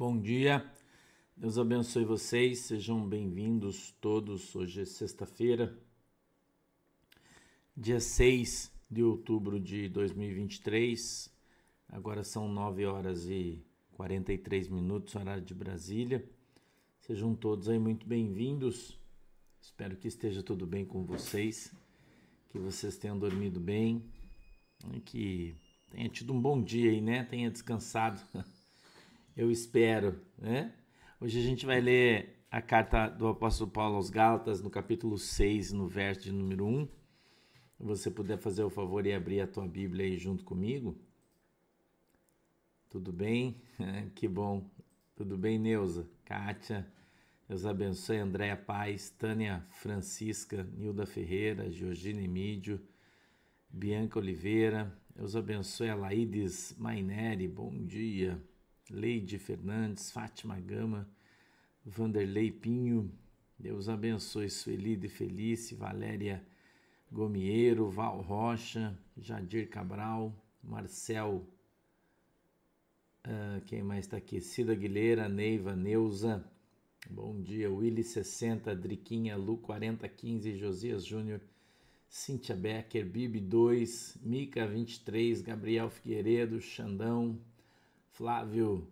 Bom dia, Deus abençoe vocês, sejam bem-vindos todos. Hoje é sexta-feira, dia 6 de outubro de 2023. Agora são 9 horas e 43 minutos, horário de Brasília. Sejam todos aí muito bem-vindos. Espero que esteja tudo bem com vocês, que vocês tenham dormido bem que tenha tido um bom dia aí, né? Tenha descansado. eu espero, né? Hoje a gente vai ler a carta do apóstolo Paulo aos Gálatas, no capítulo 6, no verso de número 1. Se você puder fazer o favor e abrir a tua Bíblia aí junto comigo. Tudo bem? que bom. Tudo bem, Neuza? Kátia, Deus abençoe. Andréa Paz, Tânia Francisca, Nilda Ferreira, Georgina Emídio, Bianca Oliveira. Deus abençoe a Laídes Maineri, bom dia. Leide Fernandes, Fátima Gama, Vanderlei Pinho, Deus abençoe Sueli de Felice, Valéria Gomieiro, Val Rocha, Jadir Cabral, Marcel, uh, quem mais está aqui? Cida Aguilera, Neiva, Neuza, bom dia, Willy 60, Driquinha, Lu 4015, Josias Júnior, Cíntia Becker, Bibi 2, Mica 23, Gabriel Figueiredo, Xandão, Flávio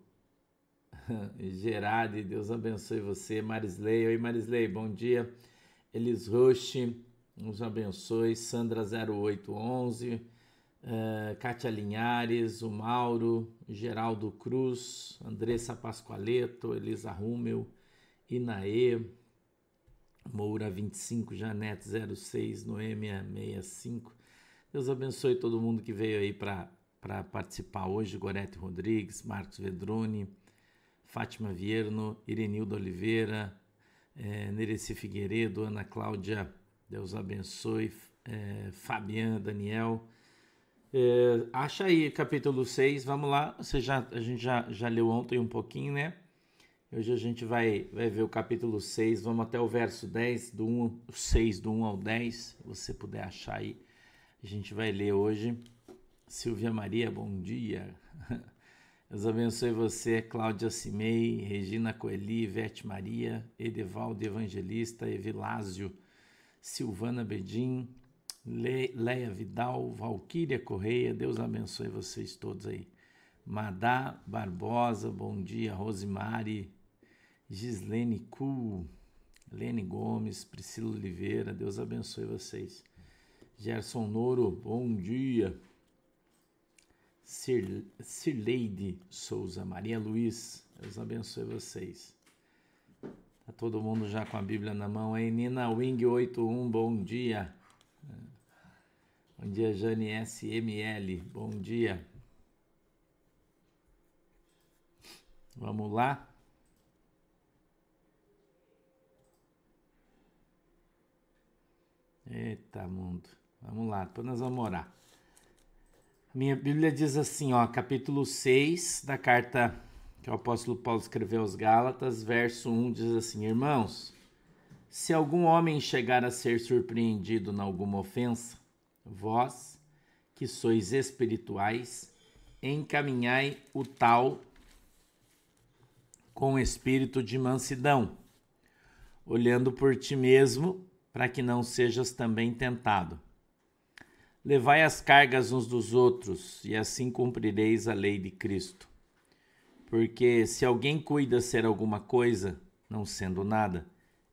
Gerardi, Deus abençoe você. Marisley, oi Marisley, bom dia. Elis Roche, nos abençoe. Sandra 0811, uh, eh, Kátia Linhares, o Mauro, Geraldo Cruz, Andressa Pascoaleto, Elisa Rummel, Inaê, Moura 25, Janete 06, Noêmia 65. Deus abençoe todo mundo que veio aí para para participar hoje, Gorete Rodrigues, Marcos Vedrone, Fátima Vierno, Irenildo Oliveira, é, Nereci Figueiredo, Ana Cláudia, Deus abençoe, é, Fabiana, Daniel. É, acha aí capítulo 6, vamos lá, você já, a gente já, já leu ontem um pouquinho, né? Hoje a gente vai, vai ver o capítulo 6, vamos até o verso 10, do 1, 6 do 1 ao 10, se você puder achar aí. A gente vai ler hoje. Silvia Maria, bom dia. Deus abençoe você, Cláudia Cimei, Regina Coeli, Vete Maria, Edevaldo Evangelista, Evilásio, Silvana Bedim, Le Leia Vidal, Valquíria Correia, Deus abençoe vocês todos aí. Madá Barbosa, bom dia. Rosimari, Gislene Cu, Lene Gomes, Priscila Oliveira, Deus abençoe vocês. Gerson Noro, bom dia. Sir, Souza, Maria Luiz, Deus abençoe vocês. Tá todo mundo já com a Bíblia na mão aí. Nina Wing 81, bom dia. Bom dia, Jane SML, bom dia. Vamos lá. Eita, mundo. Vamos lá, depois nós vamos orar. Minha Bíblia diz assim, ó, capítulo 6 da carta que o apóstolo Paulo escreveu aos Gálatas, verso 1 diz assim: Irmãos, se algum homem chegar a ser surpreendido em alguma ofensa, vós, que sois espirituais, encaminhai o tal com espírito de mansidão, olhando por ti mesmo, para que não sejas também tentado. Levai as cargas uns dos outros, e assim cumprireis a lei de Cristo. Porque se alguém cuida ser alguma coisa, não sendo nada,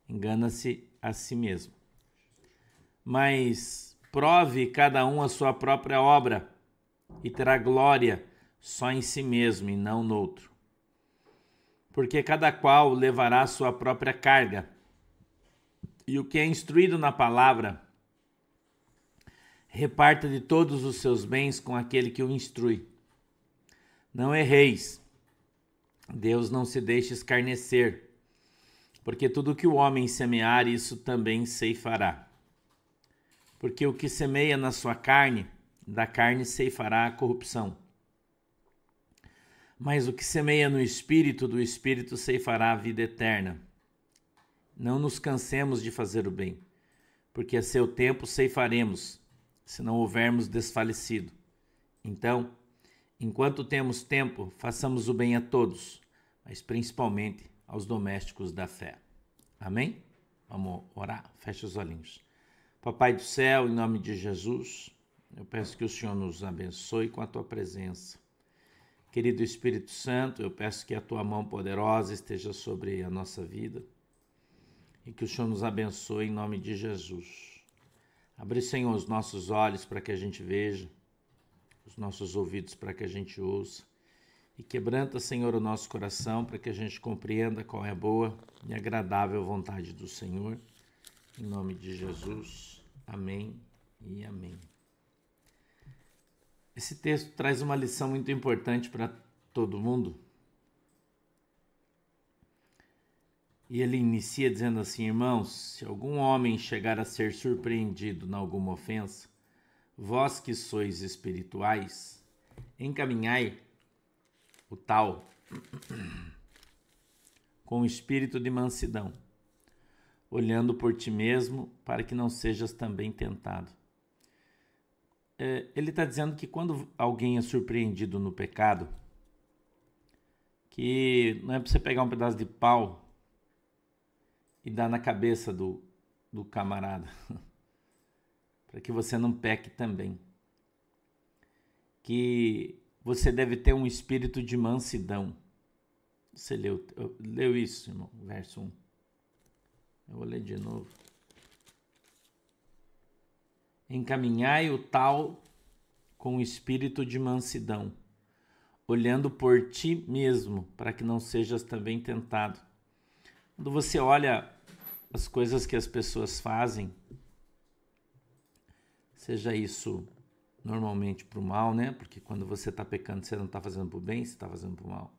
engana-se a si mesmo. Mas prove cada um a sua própria obra, e terá glória só em si mesmo e não no outro. Porque cada qual levará a sua própria carga. E o que é instruído na palavra, reparta de todos os seus bens com aquele que o instrui. Não erreis. Deus não se deixe escarnecer, porque tudo que o homem semear, isso também ceifará. Porque o que semeia na sua carne, da carne ceifará a corrupção. Mas o que semeia no espírito, do espírito ceifará a vida eterna. Não nos cansemos de fazer o bem, porque a seu tempo ceifaremos se não houvermos desfalecido. Então, enquanto temos tempo, façamos o bem a todos, mas principalmente aos domésticos da fé. Amém? Vamos orar? Feche os olhinhos. Papai do céu, em nome de Jesus, eu peço que o Senhor nos abençoe com a tua presença. Querido Espírito Santo, eu peço que a tua mão poderosa esteja sobre a nossa vida e que o Senhor nos abençoe em nome de Jesus. Abre, Senhor, os nossos olhos para que a gente veja, os nossos ouvidos para que a gente ouça e quebranta, Senhor, o nosso coração para que a gente compreenda qual é a boa e agradável vontade do Senhor. Em nome de Jesus. Amém e amém. Esse texto traz uma lição muito importante para todo mundo. E ele inicia dizendo assim: Irmãos, se algum homem chegar a ser surpreendido em alguma ofensa, vós que sois espirituais, encaminhai o tal, com o espírito de mansidão, olhando por ti mesmo, para que não sejas também tentado. É, ele está dizendo que quando alguém é surpreendido no pecado, que não é para você pegar um pedaço de pau e dar na cabeça do, do camarada, para que você não peque também. Que você deve ter um espírito de mansidão. Você leu, leu isso, irmão, verso 1. Eu vou ler de novo. Encaminhai o tal com o espírito de mansidão, olhando por ti mesmo, para que não sejas também tentado. Quando você olha as coisas que as pessoas fazem, seja isso normalmente para o mal, né? Porque quando você está pecando, você não está fazendo para o bem, você está fazendo para o mal.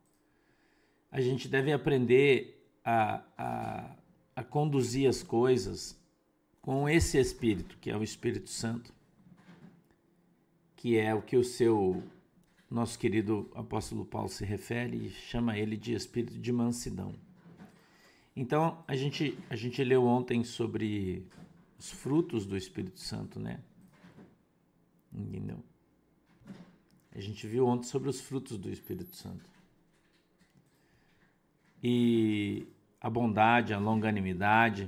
A gente deve aprender a, a, a conduzir as coisas com esse Espírito, que é o Espírito Santo, que é o que o seu nosso querido apóstolo Paulo se refere e chama ele de espírito de mansidão. Então, a gente, a gente leu ontem sobre os frutos do Espírito Santo, né? Entendeu? A gente viu ontem sobre os frutos do Espírito Santo. E a bondade, a longanimidade,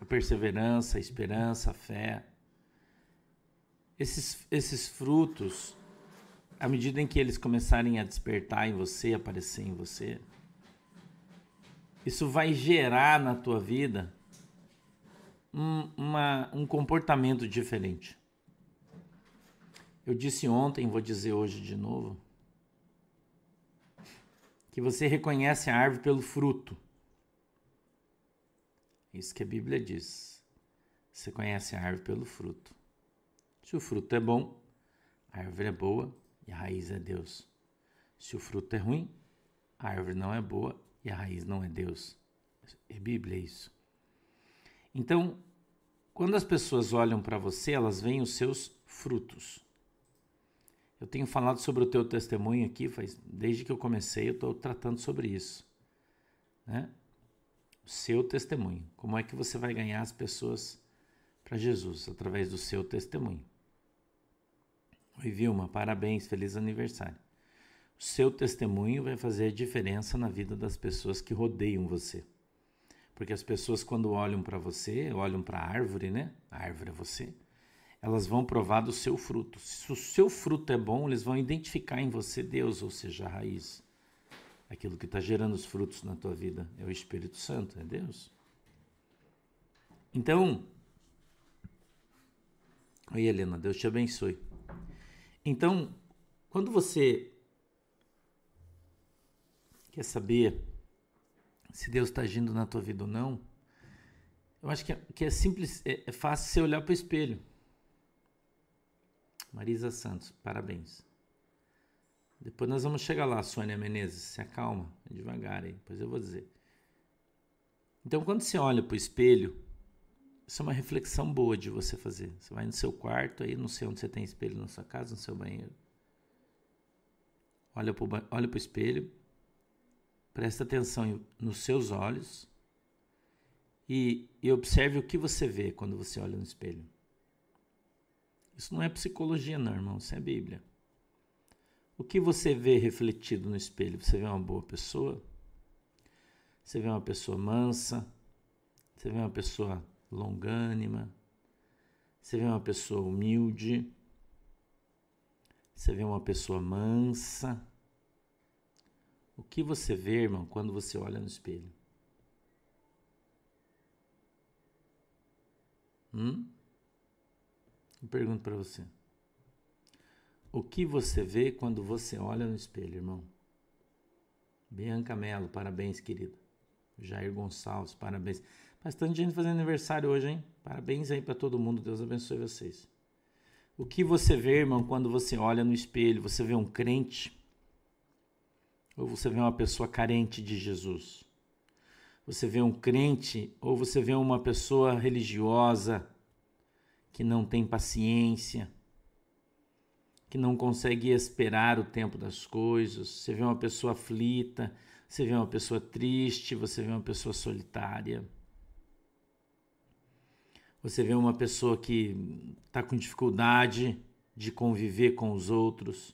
a perseverança, a esperança, a fé. Esses, esses frutos, à medida em que eles começarem a despertar em você, aparecer em você, isso vai gerar na tua vida um, uma, um comportamento diferente. Eu disse ontem, vou dizer hoje de novo, que você reconhece a árvore pelo fruto. Isso que a Bíblia diz. Você conhece a árvore pelo fruto. Se o fruto é bom, a árvore é boa e a raiz é Deus. Se o fruto é ruim, a árvore não é boa e a raiz não é Deus. É Bíblia isso. Então, quando as pessoas olham para você, elas veem os seus frutos. Eu tenho falado sobre o teu testemunho aqui, faz, desde que eu comecei, eu estou tratando sobre isso. Né? O seu testemunho. Como é que você vai ganhar as pessoas para Jesus? Através do seu testemunho. Oi, Vilma, parabéns, feliz aniversário. Seu testemunho vai fazer diferença na vida das pessoas que rodeiam você. Porque as pessoas, quando olham para você, olham para a árvore, né? A árvore é você. Elas vão provar do seu fruto. Se o seu fruto é bom, eles vão identificar em você Deus, ou seja, a raiz. Aquilo que está gerando os frutos na tua vida é o Espírito Santo, é Deus. Então, oi Helena, Deus te abençoe. Então, quando você quer saber se Deus está agindo na tua vida ou não, eu acho que é, que é simples, é, é fácil você olhar para o espelho. Marisa Santos, parabéns. Depois nós vamos chegar lá, Sônia Menezes, se acalma, devagar aí, depois eu vou dizer. Então, quando você olha para o espelho, isso é uma reflexão boa de você fazer. Você vai no seu quarto, aí não sei onde você tem espelho na sua casa, no seu banheiro. Olha para olha o espelho, Presta atenção nos seus olhos e, e observe o que você vê quando você olha no espelho. Isso não é psicologia, não, irmão, isso é Bíblia. O que você vê refletido no espelho? Você vê uma boa pessoa? Você vê uma pessoa mansa? Você vê uma pessoa longânima? Você vê uma pessoa humilde? Você vê uma pessoa mansa? O que você vê, irmão, quando você olha no espelho? Hum? Eu pergunto para você. O que você vê quando você olha no espelho, irmão? Bianca Mello, parabéns, querida. Jair Gonçalves, parabéns. Bastante gente fazendo aniversário hoje, hein? Parabéns aí para todo mundo. Deus abençoe vocês. O que você vê, irmão, quando você olha no espelho? Você vê um crente? Ou você vê uma pessoa carente de Jesus? Você vê um crente ou você vê uma pessoa religiosa que não tem paciência? que não consegue esperar o tempo das coisas, você vê uma pessoa aflita, você vê uma pessoa triste, você vê uma pessoa solitária. Você vê uma pessoa que está com dificuldade de conviver com os outros.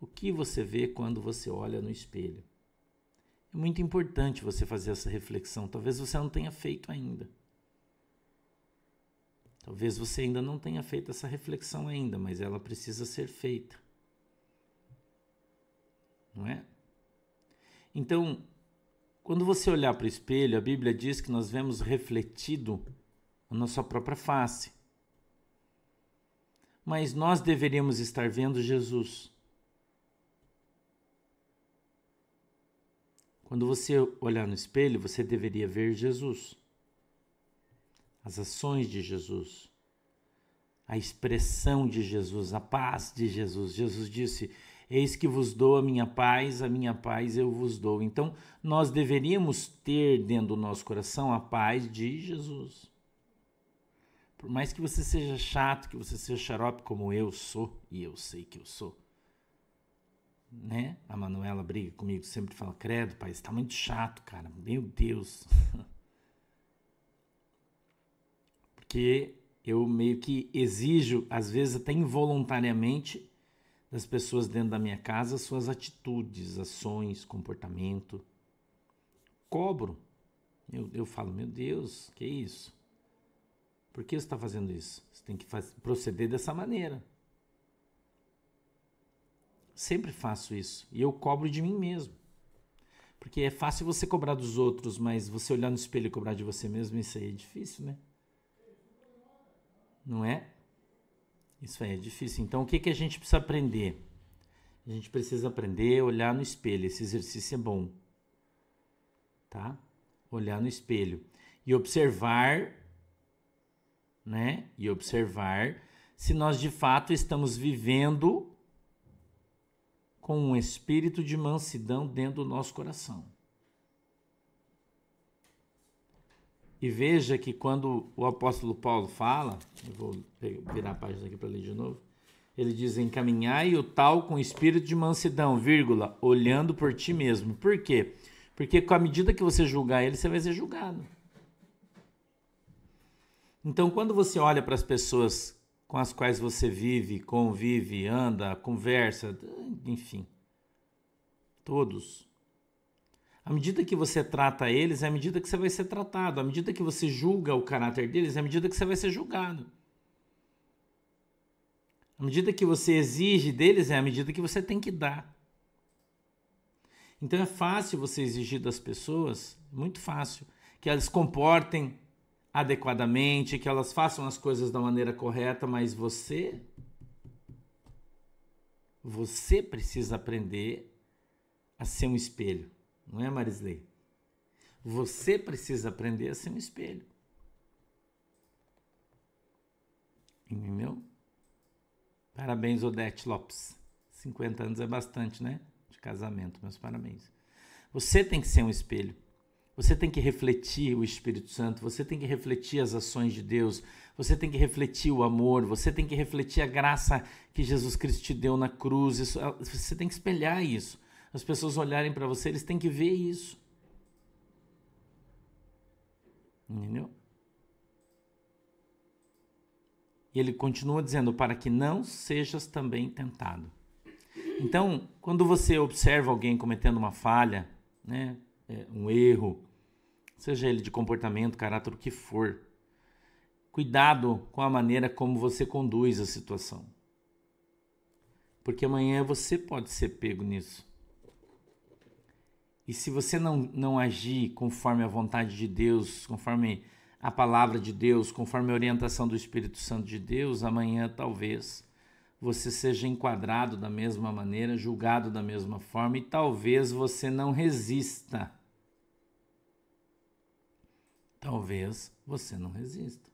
O que você vê quando você olha no espelho? É muito importante você fazer essa reflexão. Talvez você não tenha feito ainda. Talvez você ainda não tenha feito essa reflexão ainda, mas ela precisa ser feita. Não é? Então, quando você olhar para o espelho, a Bíblia diz que nós vemos refletido a nossa própria face. Mas nós deveríamos estar vendo Jesus. Quando você olhar no espelho, você deveria ver Jesus as ações de Jesus, a expressão de Jesus, a paz de Jesus. Jesus disse: Eis que vos dou a minha paz, a minha paz eu vos dou. Então, nós deveríamos ter dentro do nosso coração a paz de Jesus. Por mais que você seja chato, que você seja xarope como eu sou, e eu sei que eu sou, né? A Manuela briga comigo, sempre fala: Credo, pai, está muito chato, cara. Meu Deus. porque eu meio que exijo, às vezes até involuntariamente, das pessoas dentro da minha casa suas atitudes, ações, comportamento. Cobro. Eu, eu falo, meu Deus, que isso? Por que você está fazendo isso? Você tem que faz, proceder dessa maneira. Sempre faço isso. E eu cobro de mim mesmo. Porque é fácil você cobrar dos outros, mas você olhar no espelho e cobrar de você mesmo, isso aí é difícil, né? não é? Isso aí é difícil. Então, o que, que a gente precisa aprender? A gente precisa aprender a olhar no espelho. Esse exercício é bom, tá? Olhar no espelho e observar, né? E observar se nós de fato estamos vivendo com um espírito de mansidão dentro do nosso coração. E veja que quando o apóstolo Paulo fala, eu vou virar a página aqui para ler de novo, ele diz: encaminhai o tal com espírito de mansidão, vírgula, olhando por ti mesmo. Por quê? Porque com a medida que você julgar ele, você vai ser julgado. Então, quando você olha para as pessoas com as quais você vive, convive, anda, conversa, enfim, todos, à medida que você trata eles, é à medida que você vai ser tratado. À medida que você julga o caráter deles, é à medida que você vai ser julgado. À medida que você exige deles, é à medida que você tem que dar. Então é fácil você exigir das pessoas, muito fácil, que elas comportem adequadamente, que elas façam as coisas da maneira correta, mas você você precisa aprender a ser um espelho não é, Marisley? Você precisa aprender a ser um espelho. Entendeu? Parabéns, Odete Lopes. 50 anos é bastante, né? De casamento, meus parabéns. Você tem que ser um espelho. Você tem que refletir o Espírito Santo, você tem que refletir as ações de Deus, você tem que refletir o amor, você tem que refletir a graça que Jesus Cristo te deu na cruz. Isso, você tem que espelhar isso as pessoas olharem para você, eles têm que ver isso. Entendeu? E ele continua dizendo: para que não sejas também tentado. Então, quando você observa alguém cometendo uma falha, né, é, um erro, seja ele de comportamento, caráter, o que for, cuidado com a maneira como você conduz a situação. Porque amanhã você pode ser pego nisso. E se você não, não agir conforme a vontade de Deus, conforme a palavra de Deus, conforme a orientação do Espírito Santo de Deus, amanhã talvez você seja enquadrado da mesma maneira, julgado da mesma forma e talvez você não resista. Talvez você não resista.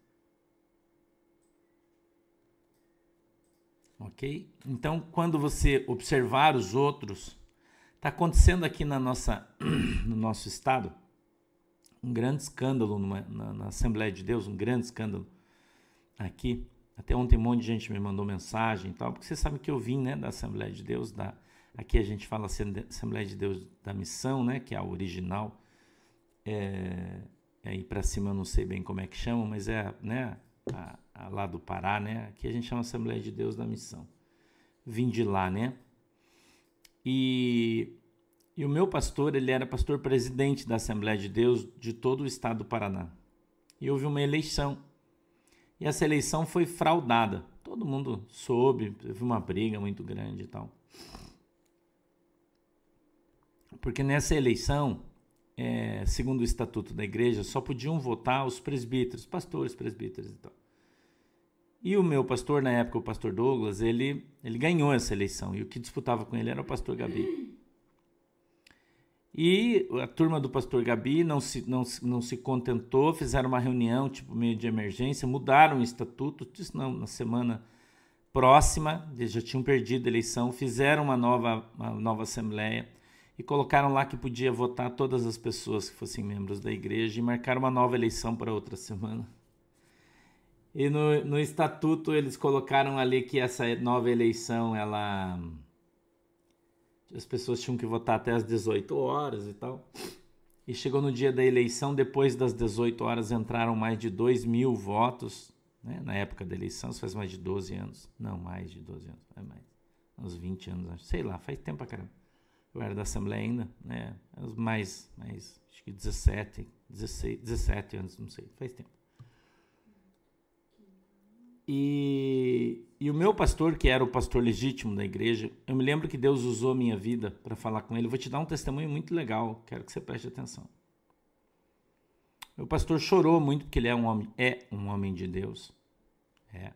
Ok? Então, quando você observar os outros, está acontecendo aqui na nossa, no nosso estado um grande escândalo numa, na, na Assembleia de Deus, um grande escândalo aqui até ontem um monte de gente me mandou mensagem e tal, porque você sabe que eu vim, né, da Assembleia de Deus, da aqui a gente fala Assembleia de Deus da Missão, né, que é a original. É, aí para cima eu não sei bem como é que chama, mas é, né, a, a lá do Pará, né? Aqui a gente chama Assembleia de Deus da Missão. Vim de lá, né? E e o meu pastor, ele era pastor presidente da Assembleia de Deus de todo o estado do Paraná. E houve uma eleição e essa eleição foi fraudada. Todo mundo soube, teve uma briga muito grande e tal. Porque nessa eleição, é, segundo o estatuto da igreja, só podiam votar os presbíteros, pastores, presbíteros e tal. E o meu pastor, na época, o pastor Douglas, ele, ele ganhou essa eleição. E o que disputava com ele era o pastor Gabi. E a turma do pastor Gabi não se, não, não se contentou, fizeram uma reunião, tipo meio de emergência, mudaram o estatuto, disse não, na semana próxima, eles já tinham perdido a eleição, fizeram uma nova, uma nova assembleia e colocaram lá que podia votar todas as pessoas que fossem membros da igreja e marcaram uma nova eleição para outra semana. E no, no estatuto eles colocaram ali que essa nova eleição, ela as pessoas tinham que votar até as 18 horas e tal. E chegou no dia da eleição, depois das 18 horas entraram mais de 2 mil votos, né? na época da eleição, isso faz mais de 12 anos. Não, mais de 12 anos, é mais. Uns 20 anos, sei lá, faz tempo pra caramba. Eu era da Assembleia ainda, né? Mais, mais, acho que 17, 16, 17 anos, não sei, faz tempo. E, e o meu pastor, que era o pastor legítimo da igreja, eu me lembro que Deus usou a minha vida para falar com ele. Eu vou te dar um testemunho muito legal, quero que você preste atenção. Meu pastor chorou muito porque ele é um homem, é um homem de Deus. É.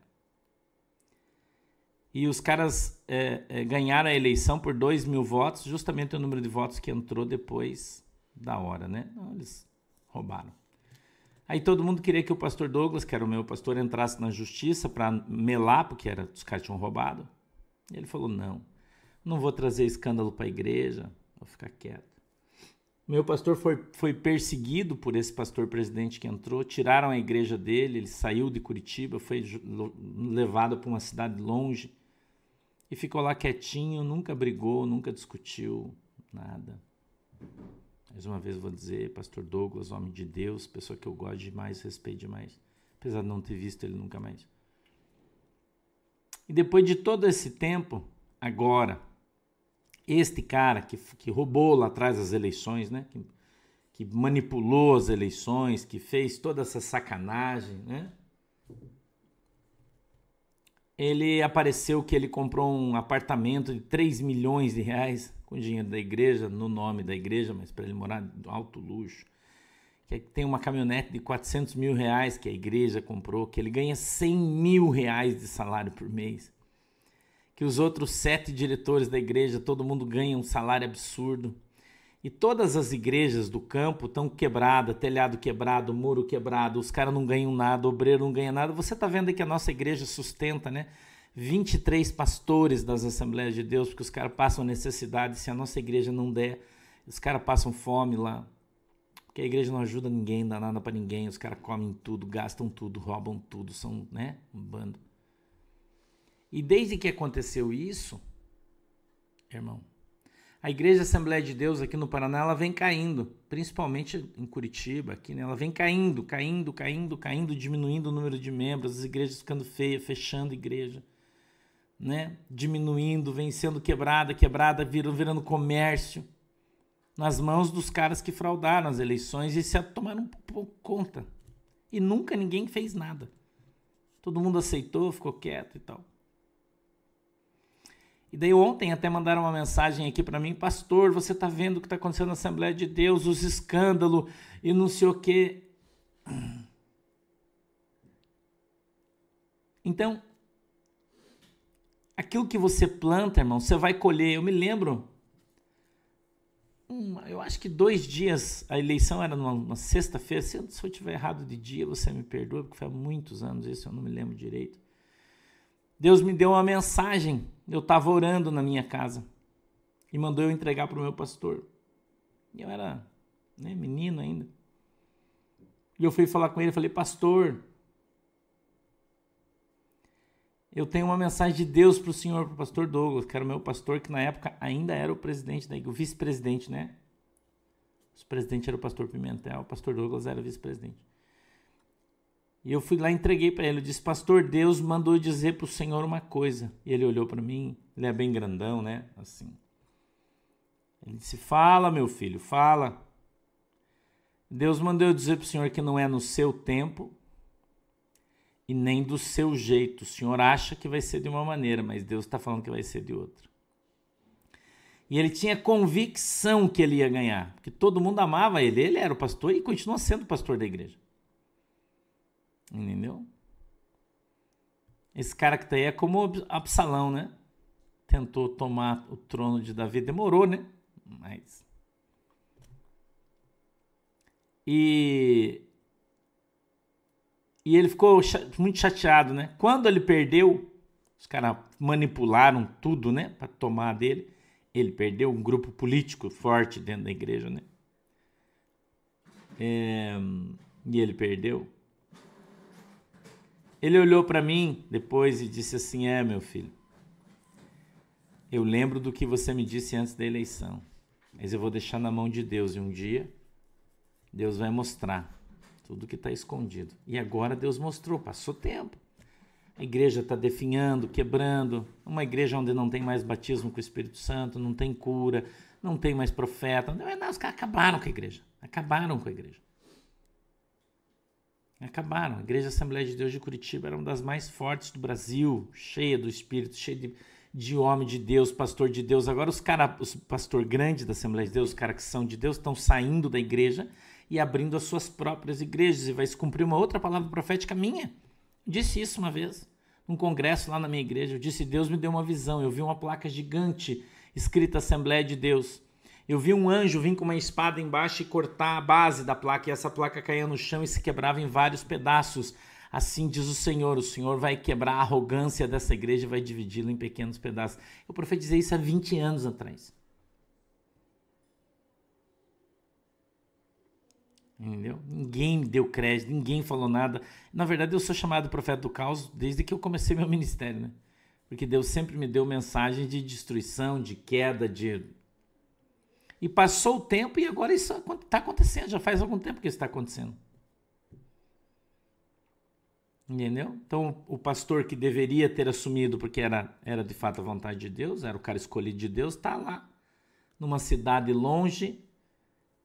E os caras é, é, ganharam a eleição por 2 mil votos, justamente o número de votos que entrou depois da hora, né? Não, eles roubaram. Aí todo mundo queria que o pastor Douglas, que era o meu pastor, entrasse na justiça para melar, porque era, os caras tinham roubado. E ele falou: não, não vou trazer escândalo para a igreja, vou ficar quieto. Meu pastor foi, foi perseguido por esse pastor presidente que entrou, tiraram a igreja dele, ele saiu de Curitiba, foi levado para uma cidade longe e ficou lá quietinho, nunca brigou, nunca discutiu, nada. Mais uma vez vou dizer, pastor Douglas, homem de Deus, pessoa que eu gosto demais, respeito demais, apesar de não ter visto ele nunca mais. E depois de todo esse tempo, agora, este cara que, que roubou lá atrás as eleições, né? Que, que manipulou as eleições, que fez toda essa sacanagem, né? Ele apareceu que ele comprou um apartamento de 3 milhões de reais com dinheiro da igreja, no nome da igreja, mas para ele morar no alto luxo. Que tem uma caminhonete de 400 mil reais que a igreja comprou, que ele ganha 100 mil reais de salário por mês. Que os outros sete diretores da igreja, todo mundo ganha um salário absurdo. E todas as igrejas do campo estão quebradas, telhado quebrado, muro quebrado, os caras não ganham nada, o obreiro não ganha nada. Você está vendo aí que a nossa igreja sustenta, né? 23 pastores das Assembleias de Deus, porque os caras passam necessidade, se a nossa igreja não der, os caras passam fome lá. Porque a igreja não ajuda ninguém, dá nada para ninguém, os caras comem tudo, gastam tudo, roubam tudo, são, né, um bando. E desde que aconteceu isso, irmão, a Igreja Assembleia de Deus aqui no Paraná, ela vem caindo, principalmente em Curitiba, aqui, né? Ela vem caindo, caindo, caindo, caindo, diminuindo o número de membros, as igrejas ficando feias, fechando igreja né, diminuindo, vem sendo quebrada, quebrada, virando, virando comércio nas mãos dos caras que fraudaram as eleições e se tomaram por conta. E nunca ninguém fez nada. Todo mundo aceitou, ficou quieto e tal. E daí ontem até mandaram uma mensagem aqui para mim, pastor, você está vendo o que está acontecendo na Assembleia de Deus, os escândalos e não sei o quê. Então, aquilo que você planta, irmão, você vai colher. Eu me lembro, um, eu acho que dois dias, a eleição era numa, sexta-feira. Se, se eu tiver errado de dia, você me perdoa, porque foi há muitos anos isso, eu não me lembro direito. Deus me deu uma mensagem. Eu estava orando na minha casa e mandou eu entregar para o meu pastor. E eu era né, menino ainda. E eu fui falar com ele, falei, pastor, eu tenho uma mensagem de Deus para o senhor, para o pastor Douglas, que era o meu pastor, que na época ainda era o presidente da igreja, o vice-presidente, né? O presidente era o pastor Pimentel, o pastor Douglas era vice-presidente. E eu fui lá e entreguei para ele. Eu disse, pastor, Deus mandou dizer para o senhor uma coisa. E ele olhou para mim, ele é bem grandão, né? Assim. Ele disse, fala, meu filho, fala. Deus mandou eu dizer para o senhor que não é no seu tempo, e nem do seu jeito. O senhor acha que vai ser de uma maneira, mas Deus está falando que vai ser de outra. E ele tinha convicção que ele ia ganhar, porque todo mundo amava ele. Ele era o pastor e continua sendo o pastor da igreja. Entendeu? Esse cara que tá aí é como Absalão, né? Tentou tomar o trono de Davi, demorou, né? Mas. E e ele ficou muito chateado, né? Quando ele perdeu, os caras manipularam tudo, né? Para tomar dele. Ele perdeu um grupo político forte dentro da igreja, né? É, e ele perdeu. Ele olhou para mim depois e disse assim: É, meu filho, eu lembro do que você me disse antes da eleição, mas eu vou deixar na mão de Deus e um dia Deus vai mostrar tudo que está escondido. E agora Deus mostrou, passou tempo. A igreja está definhando, quebrando. Uma igreja onde não tem mais batismo com o Espírito Santo, não tem cura, não tem mais profeta. Não, os caras acabaram com a igreja. Acabaram com a igreja. Acabaram. A Igreja Assembleia de Deus de Curitiba era uma das mais fortes do Brasil, cheia do Espírito, cheia de, de homem de Deus, pastor de Deus. Agora os caras, os pastor grande da Assembleia de Deus, os caras que são de Deus, estão saindo da igreja e abrindo as suas próprias igrejas. E vai se cumprir uma outra palavra profética minha. Disse isso uma vez, num congresso lá na minha igreja. Eu disse: Deus me deu uma visão. Eu vi uma placa gigante escrita Assembleia de Deus. Eu vi um anjo vir com uma espada embaixo e cortar a base da placa, e essa placa caía no chão e se quebrava em vários pedaços. Assim diz o Senhor: o Senhor vai quebrar a arrogância dessa igreja e vai dividi-la em pequenos pedaços. Eu profetizei isso há 20 anos atrás. Entendeu? Ninguém me deu crédito, ninguém falou nada. Na verdade, eu sou chamado profeta do caos desde que eu comecei meu ministério, né? Porque Deus sempre me deu mensagem de destruição, de queda, de. E passou o tempo e agora isso está acontecendo. Já faz algum tempo que isso está acontecendo. Entendeu? Então, o pastor que deveria ter assumido, porque era, era de fato a vontade de Deus, era o cara escolhido de Deus, está lá, numa cidade longe,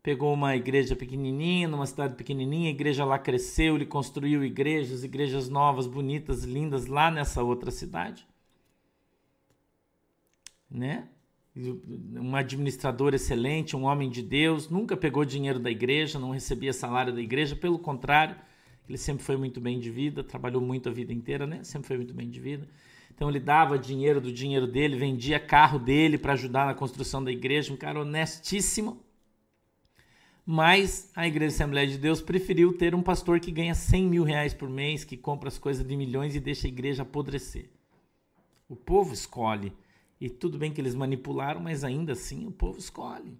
pegou uma igreja pequenininha, numa cidade pequenininha, a igreja lá cresceu, ele construiu igrejas, igrejas novas, bonitas, lindas lá nessa outra cidade. Né? Um administrador excelente, um homem de Deus, nunca pegou dinheiro da igreja, não recebia salário da igreja, pelo contrário, ele sempre foi muito bem de vida, trabalhou muito a vida inteira, né? Sempre foi muito bem de vida. Então ele dava dinheiro do dinheiro dele, vendia carro dele para ajudar na construção da igreja, um cara honestíssimo mas a Igreja Assembleia de Deus preferiu ter um pastor que ganha 100 mil reais por mês, que compra as coisas de milhões e deixa a igreja apodrecer. O povo escolhe. E tudo bem que eles manipularam, mas ainda assim o povo escolhe.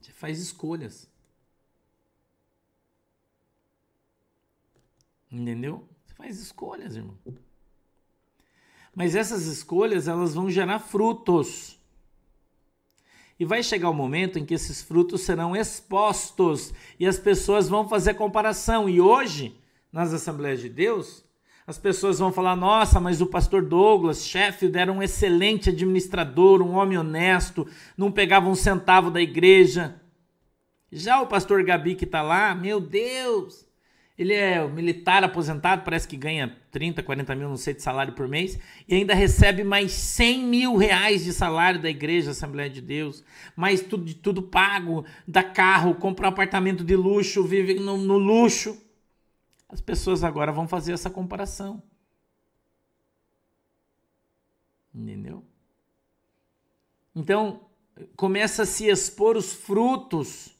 Você faz escolhas. Entendeu? Você faz escolhas, irmão. Mas essas escolhas, elas vão gerar frutos. E vai chegar o momento em que esses frutos serão expostos e as pessoas vão fazer comparação. E hoje, nas Assembleias de Deus, As pessoas vão falar: nossa, mas o pastor Douglas Sheffield era um excelente administrador, um homem honesto, não pegava um centavo da igreja. Já o pastor Gabi que está lá, meu Deus, ele é militar aposentado, parece que ganha 30, 40 mil, não sei, de salário por mês, e ainda recebe mais 100 mil reais de salário da igreja Assembleia de Deus, mais tudo, tudo pago, dá carro, compra um apartamento de luxo, vive no, no luxo. As pessoas agora vão fazer essa comparação. Entendeu? Então, começa a se expor os frutos.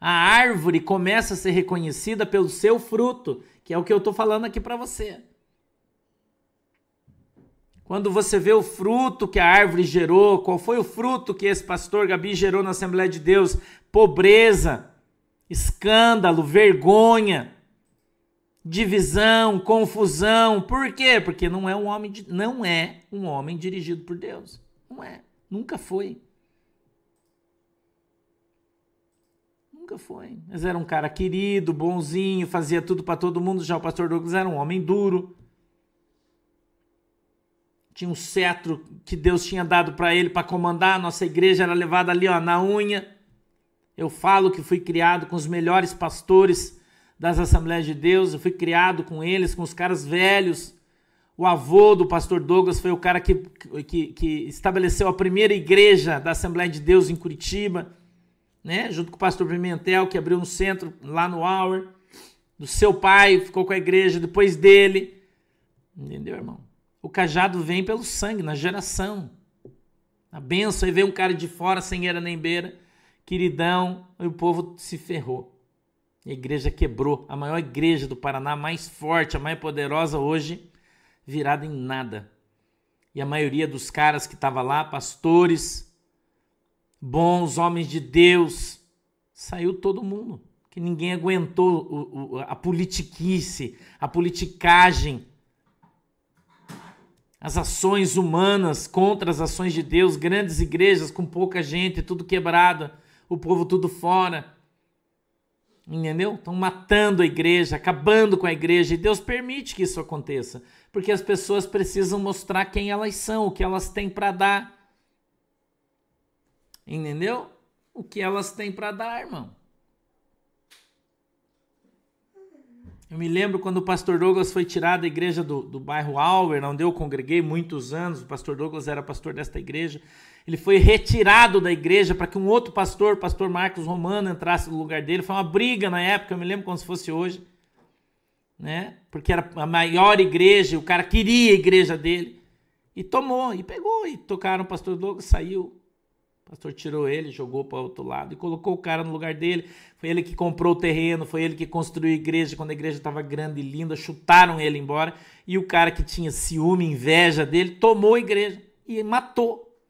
A árvore começa a ser reconhecida pelo seu fruto, que é o que eu estou falando aqui para você. Quando você vê o fruto que a árvore gerou, qual foi o fruto que esse pastor Gabi gerou na Assembleia de Deus? Pobreza, escândalo, vergonha, divisão, confusão. Por quê? Porque não é um homem, não é um homem dirigido por Deus. Não é, nunca foi. Nunca foi. Mas era um cara querido, bonzinho, fazia tudo para todo mundo. Já o pastor Douglas era um homem duro. Tinha um cetro que Deus tinha dado para ele para comandar. A nossa igreja era levada ali, ó, na unha. Eu falo que fui criado com os melhores pastores das Assembleias de Deus, eu fui criado com eles, com os caras velhos. O avô do pastor Douglas foi o cara que, que, que estabeleceu a primeira igreja da Assembleia de Deus em Curitiba, né? junto com o pastor Pimentel, que abriu um centro lá no Hour. Do seu pai, ficou com a igreja depois dele. Entendeu, irmão? O cajado vem pelo sangue, na geração. A benção, aí vem um cara de fora sem era nem beira queridão, e o povo se ferrou. A igreja quebrou. A maior igreja do Paraná, mais forte, a mais poderosa hoje, virada em nada. E a maioria dos caras que estavam lá, pastores, bons homens de Deus, saiu todo mundo. Que ninguém aguentou o, o, a politiquice, a politicagem, as ações humanas contra as ações de Deus, grandes igrejas com pouca gente, tudo quebrado o povo tudo fora. Entendeu? Estão matando a igreja, acabando com a igreja, e Deus permite que isso aconteça, porque as pessoas precisam mostrar quem elas são, o que elas têm para dar. Entendeu? O que elas têm para dar, irmão. Eu me lembro quando o pastor Douglas foi tirado da igreja do, do bairro Auer, onde eu congreguei muitos anos. O pastor Douglas era pastor desta igreja. Ele foi retirado da igreja para que um outro pastor, o pastor Marcos Romano, entrasse no lugar dele. Foi uma briga na época, eu me lembro como se fosse hoje. Né? Porque era a maior igreja, o cara queria a igreja dele. E tomou, e pegou, e tocaram o pastor Douglas, saiu. Pastor tirou ele, jogou para o outro lado e colocou o cara no lugar dele. Foi ele que comprou o terreno, foi ele que construiu a igreja quando a igreja estava grande e linda. Chutaram ele embora. E o cara que tinha ciúme, inveja dele, tomou a igreja e matou.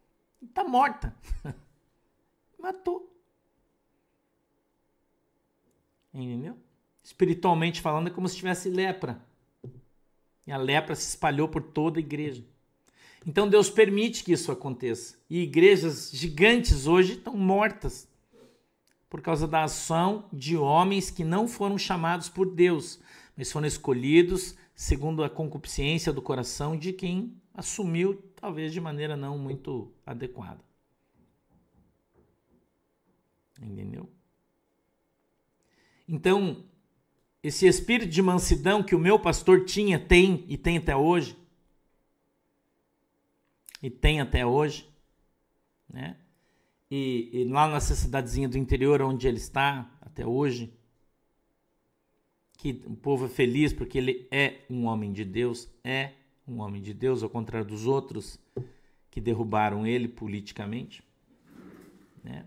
Está morta. matou. Entendeu? Espiritualmente falando, é como se tivesse lepra. E a lepra se espalhou por toda a igreja. Então Deus permite que isso aconteça. E igrejas gigantes hoje estão mortas por causa da ação de homens que não foram chamados por Deus, mas foram escolhidos segundo a concupiscência do coração de quem assumiu, talvez de maneira não muito adequada. Entendeu? Então, esse espírito de mansidão que o meu pastor tinha, tem e tem até hoje, e tem até hoje, né? E, e, lá nessa cidadezinha do interior onde ele está até hoje, que o povo é feliz porque ele é um homem de Deus, é um homem de Deus, ao contrário dos outros que derrubaram ele politicamente. Né?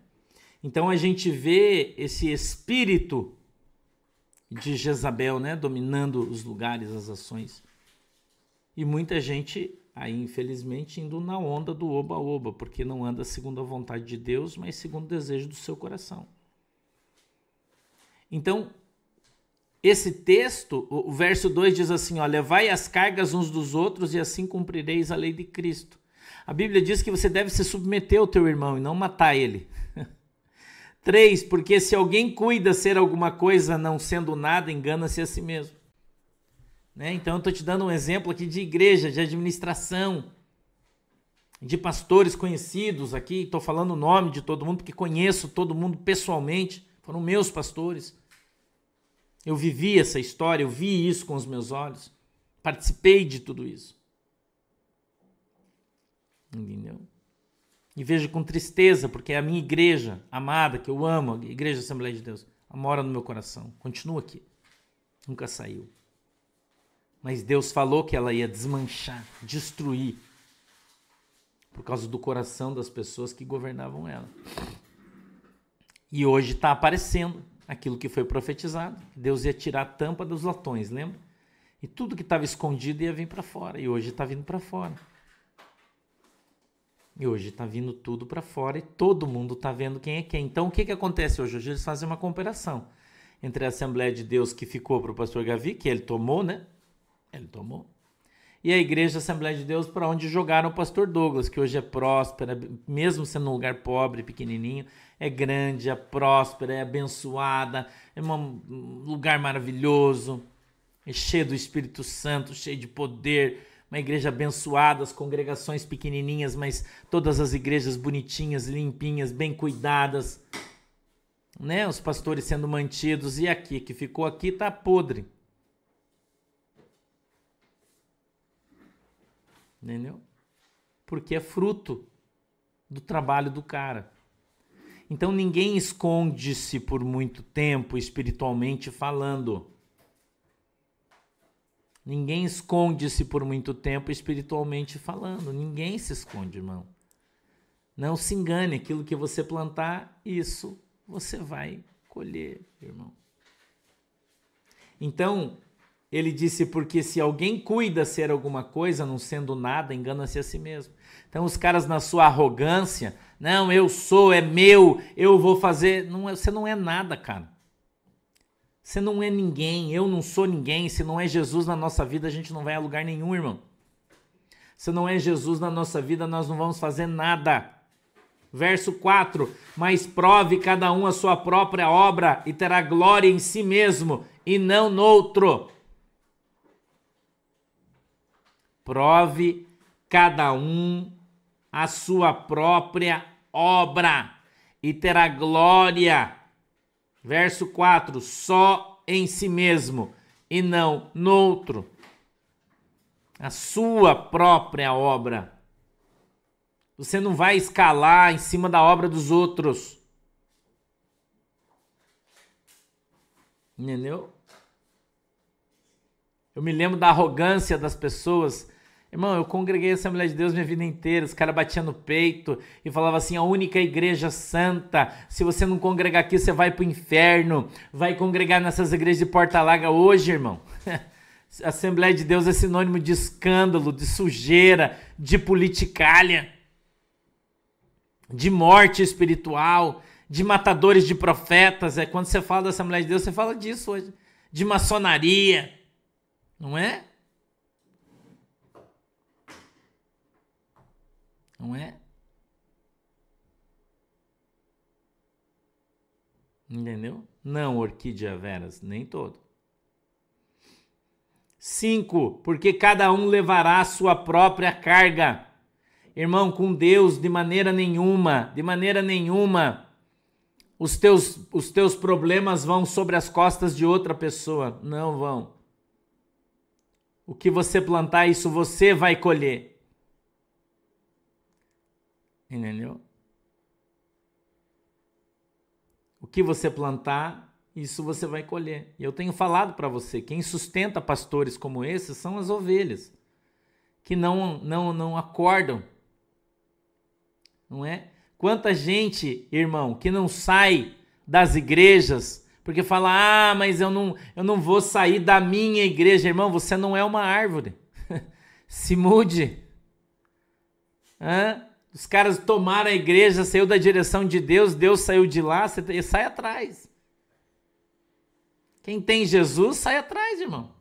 Então a gente vê esse espírito de Jezabel né, dominando os lugares, as ações. E muita gente aí infelizmente indo na onda do oba-oba, porque não anda segundo a vontade de Deus, mas segundo o desejo do seu coração. Então, esse texto, o verso 2 diz assim: ó, levai as cargas uns dos outros e assim cumprireis a lei de Cristo. A Bíblia diz que você deve se submeter ao teu irmão e não matar ele. 3. Porque se alguém cuida ser alguma coisa não sendo nada, engana-se a si mesmo. Né? Então eu estou te dando um exemplo aqui de igreja, de administração, de pastores conhecidos aqui. Estou falando o nome de todo mundo, porque conheço todo mundo pessoalmente. Foram meus pastores. Eu vivi essa história, eu vi isso com os meus olhos. Participei de tudo isso. Entendeu? E vejo com tristeza, porque é a minha igreja amada, que eu amo, a Igreja Assembleia de Deus, mora no meu coração. Continua aqui. Nunca saiu. Mas Deus falou que ela ia desmanchar, destruir, por causa do coração das pessoas que governavam ela. E hoje está aparecendo aquilo que foi profetizado. Deus ia tirar a tampa dos latões, lembra? E tudo que estava escondido ia vir para fora. E hoje está vindo para fora. E hoje está vindo tudo para fora e todo mundo está vendo quem é quem. Então o que, que acontece hoje? Hoje eles fazem uma comparação entre a Assembleia de Deus que ficou para o pastor Gavi, que ele tomou, né? Ele tomou. E a Igreja Assembleia de Deus para onde jogaram o pastor Douglas, que hoje é próspera, mesmo sendo um lugar pobre, pequenininho, é grande, é próspera, é abençoada, é um lugar maravilhoso, é cheio do Espírito Santo, cheio de poder uma igreja abençoada, as congregações pequenininhas, mas todas as igrejas bonitinhas, limpinhas, bem cuidadas, né? Os pastores sendo mantidos e aqui que ficou aqui tá podre. Entendeu? Porque é fruto do trabalho do cara. Então ninguém esconde-se por muito tempo espiritualmente falando. Ninguém esconde-se por muito tempo espiritualmente falando. Ninguém se esconde, irmão. Não se engane, aquilo que você plantar, isso você vai colher, irmão. Então, ele disse: porque se alguém cuida ser alguma coisa, não sendo nada, engana-se a si mesmo. Então, os caras, na sua arrogância, não, eu sou, é meu, eu vou fazer. Não, é, você não é nada, cara. Você não é ninguém, eu não sou ninguém. Se não é Jesus na nossa vida, a gente não vai a lugar nenhum, irmão. Se não é Jesus na nossa vida, nós não vamos fazer nada. Verso 4: Mas prove cada um a sua própria obra e terá glória em si mesmo e não no outro. Prove cada um a sua própria obra e terá glória Verso 4: só em si mesmo e não no outro. A sua própria obra. Você não vai escalar em cima da obra dos outros. Entendeu? Eu me lembro da arrogância das pessoas Irmão, eu congreguei a Assembleia de Deus minha vida inteira. Os caras batiam no peito e falavam assim: a única igreja santa. Se você não congregar aqui, você vai pro inferno. Vai congregar nessas igrejas de Porta Larga hoje, irmão. Assembleia de Deus é sinônimo de escândalo, de sujeira, de politicalha, de morte espiritual, de matadores de profetas. É quando você fala da Assembleia de Deus, você fala disso hoje. De maçonaria, não é? Não é? Entendeu? Não, orquídea veras, nem todo. Cinco, porque cada um levará a sua própria carga. Irmão, com Deus, de maneira nenhuma, de maneira nenhuma, os teus, os teus problemas vão sobre as costas de outra pessoa. Não vão. O que você plantar, isso você vai colher. Entendeu? O que você plantar, isso você vai colher. E eu tenho falado para você, quem sustenta pastores como esses são as ovelhas, que não não não acordam. Não é? Quanta gente, irmão, que não sai das igrejas porque fala: "Ah, mas eu não eu não vou sair da minha igreja, irmão, você não é uma árvore. Se mude. Hã? Os caras tomaram a igreja, saiu da direção de Deus, Deus saiu de lá, você sai atrás. Quem tem Jesus, sai atrás, irmão.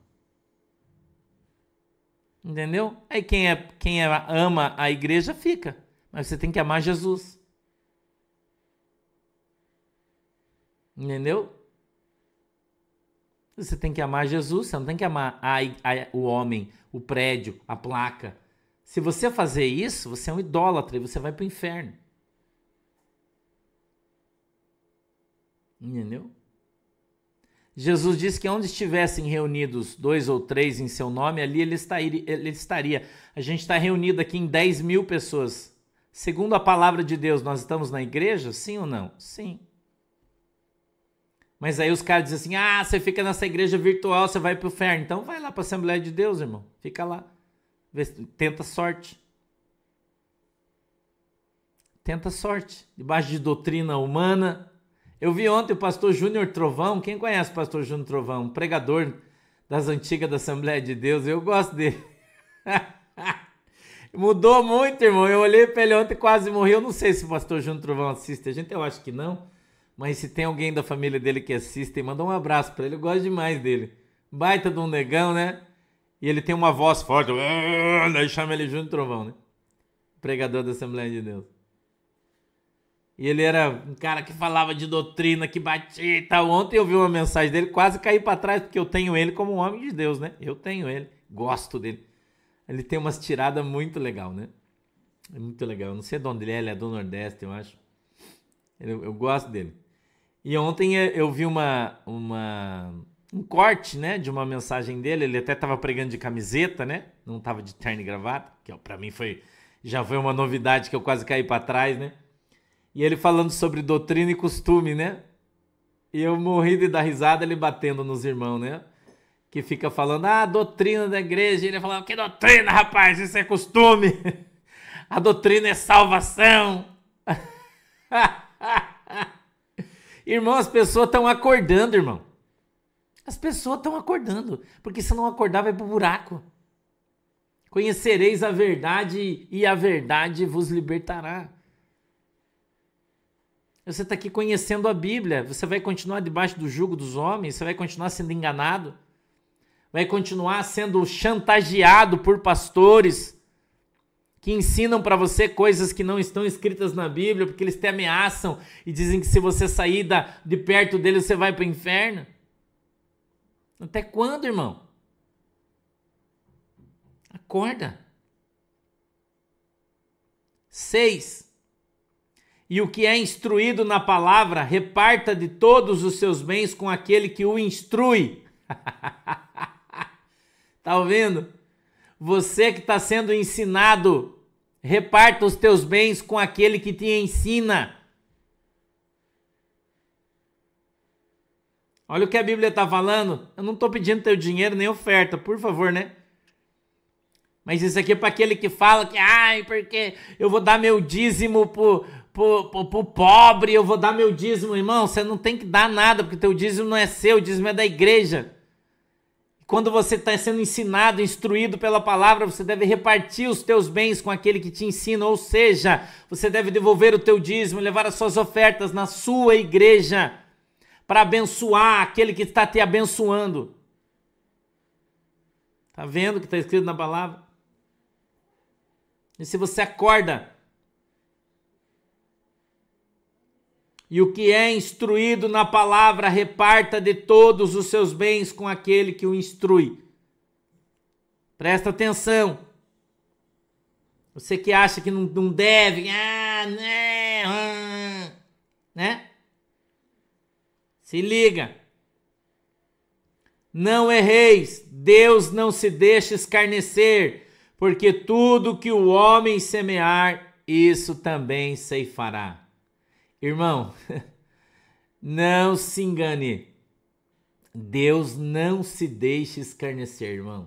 Entendeu? Aí quem, é, quem é, ama a igreja fica. Mas você tem que amar Jesus. Entendeu? Você tem que amar Jesus, você não tem que amar a, a, o homem, o prédio, a placa. Se você fazer isso, você é um idólatra e você vai para o inferno. Entendeu? Jesus disse que onde estivessem reunidos dois ou três em seu nome, ali ele estaria. Ele estaria. A gente está reunido aqui em 10 mil pessoas. Segundo a palavra de Deus, nós estamos na igreja? Sim ou não? Sim. Mas aí os caras dizem assim: ah, você fica nessa igreja virtual, você vai para o inferno. Então vai lá para a Assembleia de Deus, irmão. Fica lá. Tenta sorte. Tenta sorte. Debaixo de doutrina humana, eu vi ontem o pastor Júnior Trovão. Quem conhece o pastor Júnior Trovão? Pregador das antigas da Assembleia de Deus. Eu gosto dele. Mudou muito, irmão. Eu olhei para ele ontem e quase morri. Eu não sei se o pastor Júnior Trovão assiste. A gente eu acho que não. Mas se tem alguém da família dele que assiste, manda um abraço para ele. Eu gosto demais dele. Baita de um negão, né? E ele tem uma voz forte. Daí chama ele Júnior Trovão, né? Pregador da Assembleia de Deus. E ele era um cara que falava de doutrina, que batia e tal. Ontem eu vi uma mensagem dele, quase caí para trás, porque eu tenho ele como um homem de Deus, né? Eu tenho ele, gosto dele. Ele tem umas tiradas muito legal, né? É muito legal. Eu não sei de onde ele é, ele é do Nordeste, eu acho. Eu, eu gosto dele. E ontem eu vi uma, uma, um corte, né, de uma mensagem dele. Ele até estava pregando de camiseta, né? Não estava de terno e gravata, que para mim foi já foi uma novidade que eu quase caí para trás, né? E ele falando sobre doutrina e costume, né? E eu morri de dar risada ele batendo nos irmãos, né? Que fica falando, ah, doutrina da igreja. E ele falando, que doutrina, rapaz? Isso é costume. A doutrina é salvação. irmão, as pessoas estão acordando, irmão. As pessoas estão acordando. Porque se não acordar, vai pro buraco. Conhecereis a verdade e a verdade vos libertará. Você está aqui conhecendo a Bíblia. Você vai continuar debaixo do jugo dos homens? Você vai continuar sendo enganado? Vai continuar sendo chantageado por pastores que ensinam para você coisas que não estão escritas na Bíblia, porque eles te ameaçam e dizem que se você sair da, de perto deles você vai para o inferno? Até quando, irmão? Acorda. Seis. E o que é instruído na palavra, reparta de todos os seus bens com aquele que o instrui. tá ouvindo? Você que está sendo ensinado, reparta os teus bens com aquele que te ensina. Olha o que a Bíblia está falando. Eu não estou pedindo teu dinheiro nem oferta, por favor, né? Mas isso aqui é para aquele que fala que, ai, porque eu vou dar meu dízimo pro, pro, pro, pobre, eu vou dar meu dízimo, irmão. Você não tem que dar nada, porque teu dízimo não é seu, o dízimo é da igreja. Quando você está sendo ensinado, instruído pela palavra, você deve repartir os teus bens com aquele que te ensina, ou seja, você deve devolver o teu dízimo, levar as suas ofertas na sua igreja para abençoar aquele que está te abençoando. Tá vendo o que está escrito na palavra? E se você acorda E o que é instruído na palavra, reparta de todos os seus bens com aquele que o instrui. Presta atenção. Você que acha que não, não deve, ah, né, ah, né? Se liga. Não erreis, Deus não se deixa escarnecer, porque tudo que o homem semear, isso também ceifará. Irmão, não se engane. Deus não se deixa escarnecer, irmão.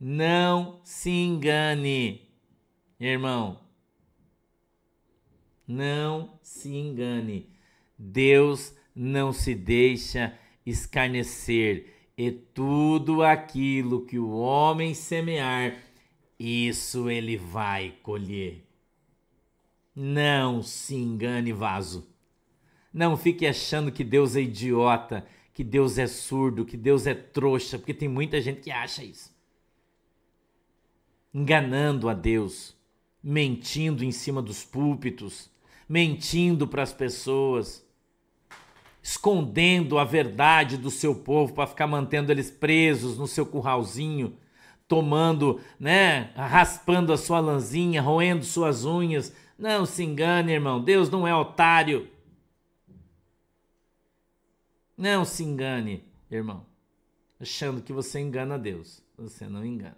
Não se engane, irmão. Não se engane. Deus não se deixa escarnecer. E tudo aquilo que o homem semear, isso ele vai colher. Não se engane, vaso. Não fique achando que Deus é idiota, que Deus é surdo, que Deus é trouxa, porque tem muita gente que acha isso. Enganando a Deus, mentindo em cima dos púlpitos, mentindo para as pessoas. Escondendo a verdade do seu povo para ficar mantendo eles presos no seu curralzinho, tomando, né, raspando a sua lãzinha, roendo suas unhas. Não se engane, irmão, Deus não é otário. Não se engane, irmão, achando que você engana Deus. Você não engana.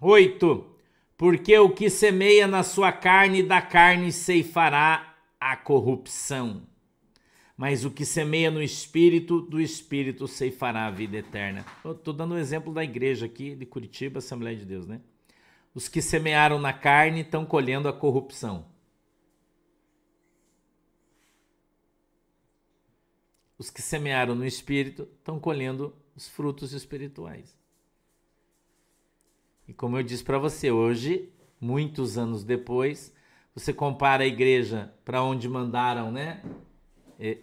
Oito. Porque o que semeia na sua carne, da carne ceifará a corrupção. Mas o que semeia no espírito, do espírito ceifará a vida eterna. Estou dando um exemplo da igreja aqui de Curitiba, Assembleia de Deus, né? Os que semearam na carne estão colhendo a corrupção. Os que semearam no espírito estão colhendo os frutos espirituais. E como eu disse para você, hoje, muitos anos depois, você compara a igreja para onde mandaram, né?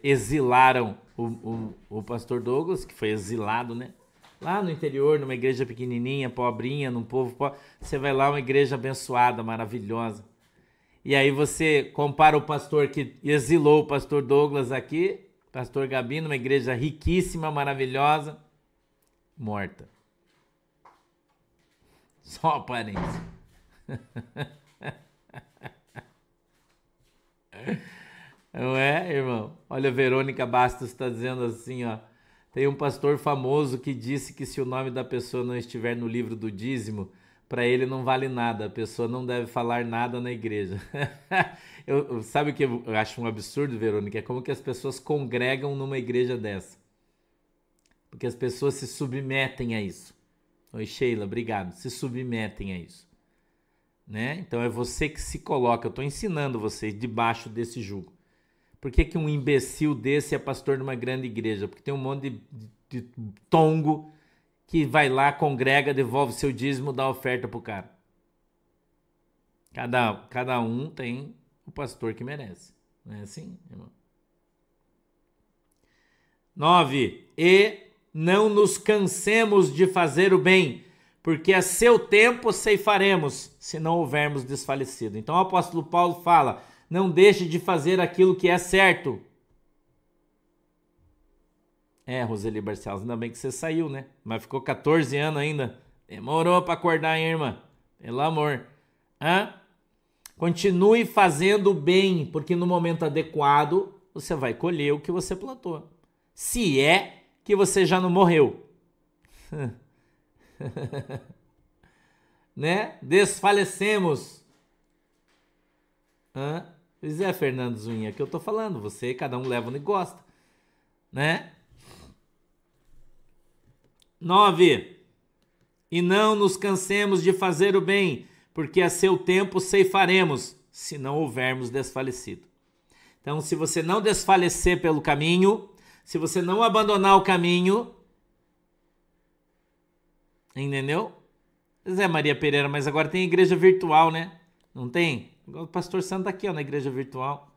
Exilaram o, o, o pastor Douglas, que foi exilado, né? Lá no interior, numa igreja pequenininha, pobrinha, num povo pobre. Você vai lá, uma igreja abençoada, maravilhosa. E aí você compara o pastor que exilou o pastor Douglas aqui, pastor Gabi, numa igreja riquíssima, maravilhosa, morta. Só aparência. Não é, irmão? Olha, Verônica Bastos está dizendo assim, ó. Tem um pastor famoso que disse que se o nome da pessoa não estiver no livro do dízimo, para ele não vale nada. A pessoa não deve falar nada na igreja. eu, sabe o que eu acho um absurdo, Verônica? É como que as pessoas congregam numa igreja dessa. Porque as pessoas se submetem a isso. Oi, Sheila, obrigado. Se submetem a isso. Né? Então é você que se coloca. Eu estou ensinando vocês debaixo desse jugo. Por que, que um imbecil desse é pastor de uma grande igreja? Porque tem um monte de, de, de tongo que vai lá, congrega, devolve seu dízimo, dá oferta pro cara. Cada, cada um tem o pastor que merece. Não é assim, irmão? 9. E não nos cansemos de fazer o bem, porque a seu tempo ceifaremos, se não houvermos desfalecido. Então o apóstolo Paulo fala: não deixe de fazer aquilo que é certo. É, Roseli Barcelos, ainda bem que você saiu, né? Mas ficou 14 anos ainda. Demorou para acordar, hein, irmã? Pelo amor. Hã? Continue fazendo o bem, porque no momento adequado você vai colher o que você plantou. Se é que você já não morreu. né? Desfalecemos. Hã? Pois é, Fernando Zunha, que eu tô falando. Você, cada um leva onde gosta. Né? Nove. E não nos cansemos de fazer o bem, porque a seu tempo ceifaremos, se não houvermos desfalecido. Então, se você não desfalecer pelo caminho, se você não abandonar o caminho, entendeu? Zé Maria Pereira, mas agora tem igreja virtual, né? Não tem? O pastor Santo tá aqui, ó, na igreja virtual.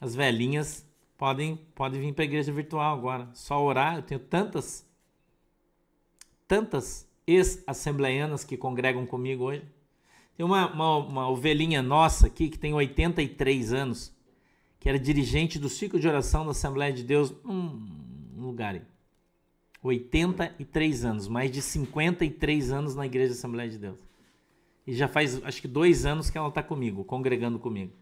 As velhinhas podem, podem vir para a igreja virtual agora. Só orar. Eu tenho tantas, tantas ex-assembleianas que congregam comigo hoje. Tem uma, uma, uma ovelhinha nossa aqui que tem 83 anos que era dirigente do ciclo de oração da Assembleia de Deus, um, lugar aí. 83 anos, mais de 53 anos na Igreja Assembleia de Deus. E já faz, acho que dois anos que ela está comigo, congregando comigo.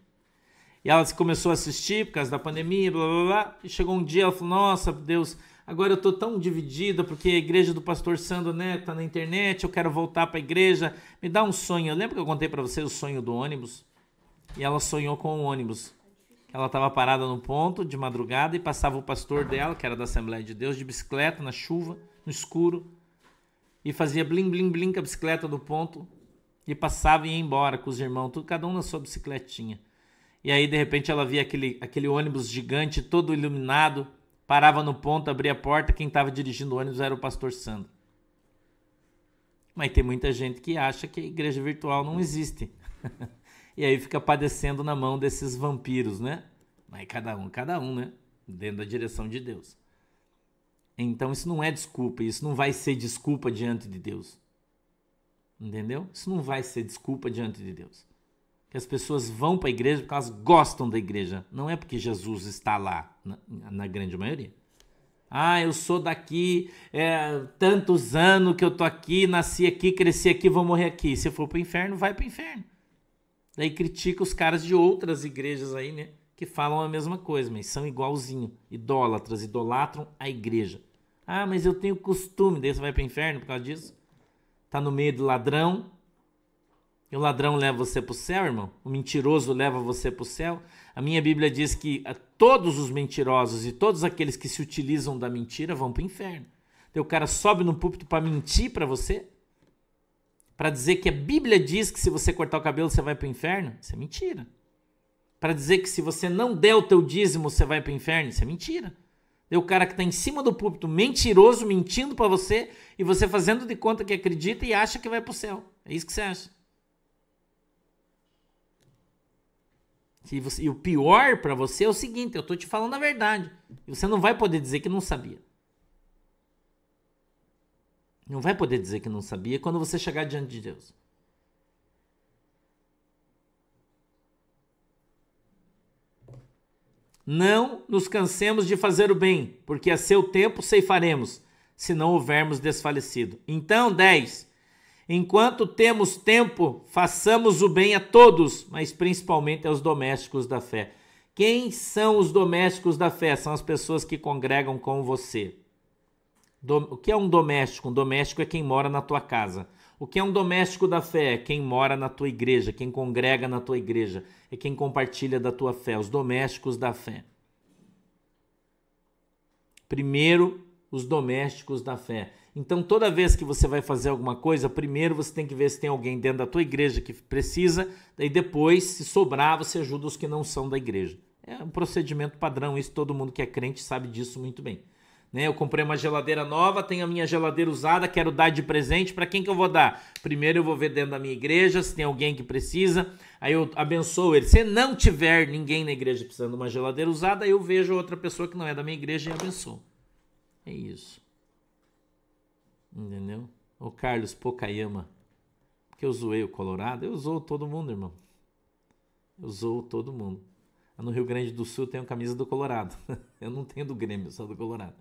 E ela começou a assistir por causa da pandemia, blá blá blá. E chegou um dia, ela falou: Nossa, Deus, agora eu estou tão dividida porque a igreja do pastor Sandro né, tá na internet, eu quero voltar para a igreja. Me dá um sonho. Lembra que eu contei para vocês o sonho do ônibus? E ela sonhou com o ônibus. Ela estava parada no ponto de madrugada e passava o pastor dela, que era da Assembleia de Deus, de bicicleta na chuva, no escuro, e fazia blim blim blim com a bicicleta do ponto e passava e ia embora com os irmãos, tudo cada um na sua bicicletinha. E aí de repente ela via aquele aquele ônibus gigante todo iluminado, parava no ponto, abria a porta, quem estava dirigindo o ônibus era o pastor Sandro. Mas tem muita gente que acha que a igreja virtual não existe. e aí fica padecendo na mão desses vampiros, né? Mas cada um, cada um, né? Dentro da direção de Deus. Então isso não é desculpa, isso não vai ser desculpa diante de Deus. Entendeu? Isso não vai ser desculpa diante de Deus. que as pessoas vão para a igreja porque elas gostam da igreja. Não é porque Jesus está lá, na, na grande maioria. Ah, eu sou daqui é, tantos anos que eu tô aqui, nasci aqui, cresci aqui, vou morrer aqui. Se for para o inferno, vai para o inferno. Daí critica os caras de outras igrejas aí, né? Que falam a mesma coisa, mas são igualzinho. Idólatras, idolatram a igreja. Ah, mas eu tenho costume. Daí você vai para o inferno por causa disso? Tá no meio do ladrão, e o ladrão leva você para o céu, irmão? O mentiroso leva você para o céu? A minha Bíblia diz que eh, todos os mentirosos e todos aqueles que se utilizam da mentira vão para o inferno. Então o cara sobe no púlpito para mentir para você? Para dizer que a Bíblia diz que se você cortar o cabelo você vai para o inferno? Isso é mentira. Para dizer que se você não der o teu dízimo você vai para o inferno? Isso é mentira. É o cara que está em cima do púlpito mentiroso, mentindo para você e você fazendo de conta que acredita e acha que vai para o céu. É isso que você acha. E, você, e o pior para você é o seguinte: eu tô te falando a verdade. E você não vai poder dizer que não sabia. Não vai poder dizer que não sabia quando você chegar diante de Deus. Não nos cansemos de fazer o bem, porque a seu tempo ceifaremos, se não houvermos desfalecido. Então, 10. Enquanto temos tempo, façamos o bem a todos, mas principalmente aos domésticos da fé. Quem são os domésticos da fé? São as pessoas que congregam com você. O que é um doméstico? Um doméstico é quem mora na tua casa. O que é um doméstico da fé? É quem mora na tua igreja, quem congrega na tua igreja, é quem compartilha da tua fé, os domésticos da fé. Primeiro, os domésticos da fé. Então, toda vez que você vai fazer alguma coisa, primeiro você tem que ver se tem alguém dentro da tua igreja que precisa, daí depois, se sobrar, você ajuda os que não são da igreja. É um procedimento padrão, isso todo mundo que é crente sabe disso muito bem. Né? Eu comprei uma geladeira nova, tenho a minha geladeira usada, quero dar de presente, para quem que eu vou dar? Primeiro eu vou ver dentro da minha igreja se tem alguém que precisa, aí eu abençoo ele. Se não tiver ninguém na igreja precisando de uma geladeira usada, eu vejo outra pessoa que não é da minha igreja e abençoo. É isso. Entendeu? O Carlos Pocayama. Porque eu zoei o Colorado. Eu zoo todo mundo, irmão. Eu zoo todo mundo. No Rio Grande do Sul eu tenho camisa do Colorado. eu não tenho do Grêmio, só do Colorado.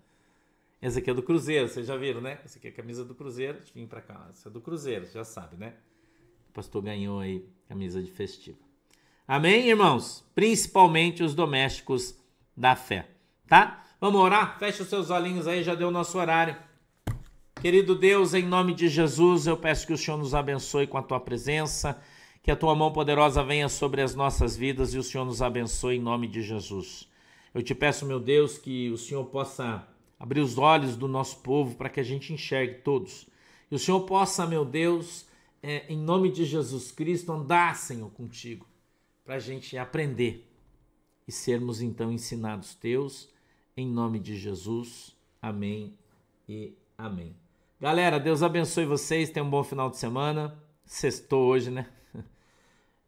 Essa aqui é do Cruzeiro, vocês já viram, né? Essa aqui é a camisa do Cruzeiro. Vir pra cá. Essa é do Cruzeiro, já sabe, né? O pastor ganhou aí camisa de festivo. Amém, irmãos? Principalmente os domésticos da fé, tá? Vamos orar? Fecha os seus olhinhos aí, já deu o nosso horário. Querido Deus, em nome de Jesus, eu peço que o Senhor nos abençoe com a tua presença, que a tua mão poderosa venha sobre as nossas vidas e o Senhor nos abençoe em nome de Jesus. Eu te peço, meu Deus, que o Senhor possa abrir os olhos do nosso povo para que a gente enxergue todos. E o Senhor possa, meu Deus, é, em nome de Jesus Cristo, andar, Senhor, contigo, para a gente aprender e sermos então ensinados teus, em nome de Jesus. Amém e amém. Galera, Deus abençoe vocês. Tenham um bom final de semana. Sextou hoje, né?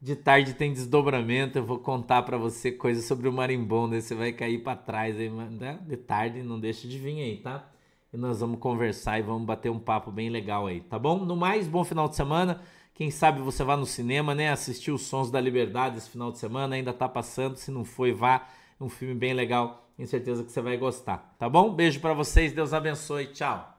De tarde tem desdobramento. Eu vou contar para você coisas sobre o marimbondo. Você vai cair para trás. Aí, né? De tarde, não deixa de vir aí, tá? E nós vamos conversar e vamos bater um papo bem legal aí, tá bom? No mais, bom final de semana. Quem sabe você vá no cinema, né? Assistir os Sons da Liberdade esse final de semana. Ainda tá passando. Se não foi, vá. É um filme bem legal. Tenho certeza que você vai gostar, tá bom? Beijo para vocês. Deus abençoe. Tchau.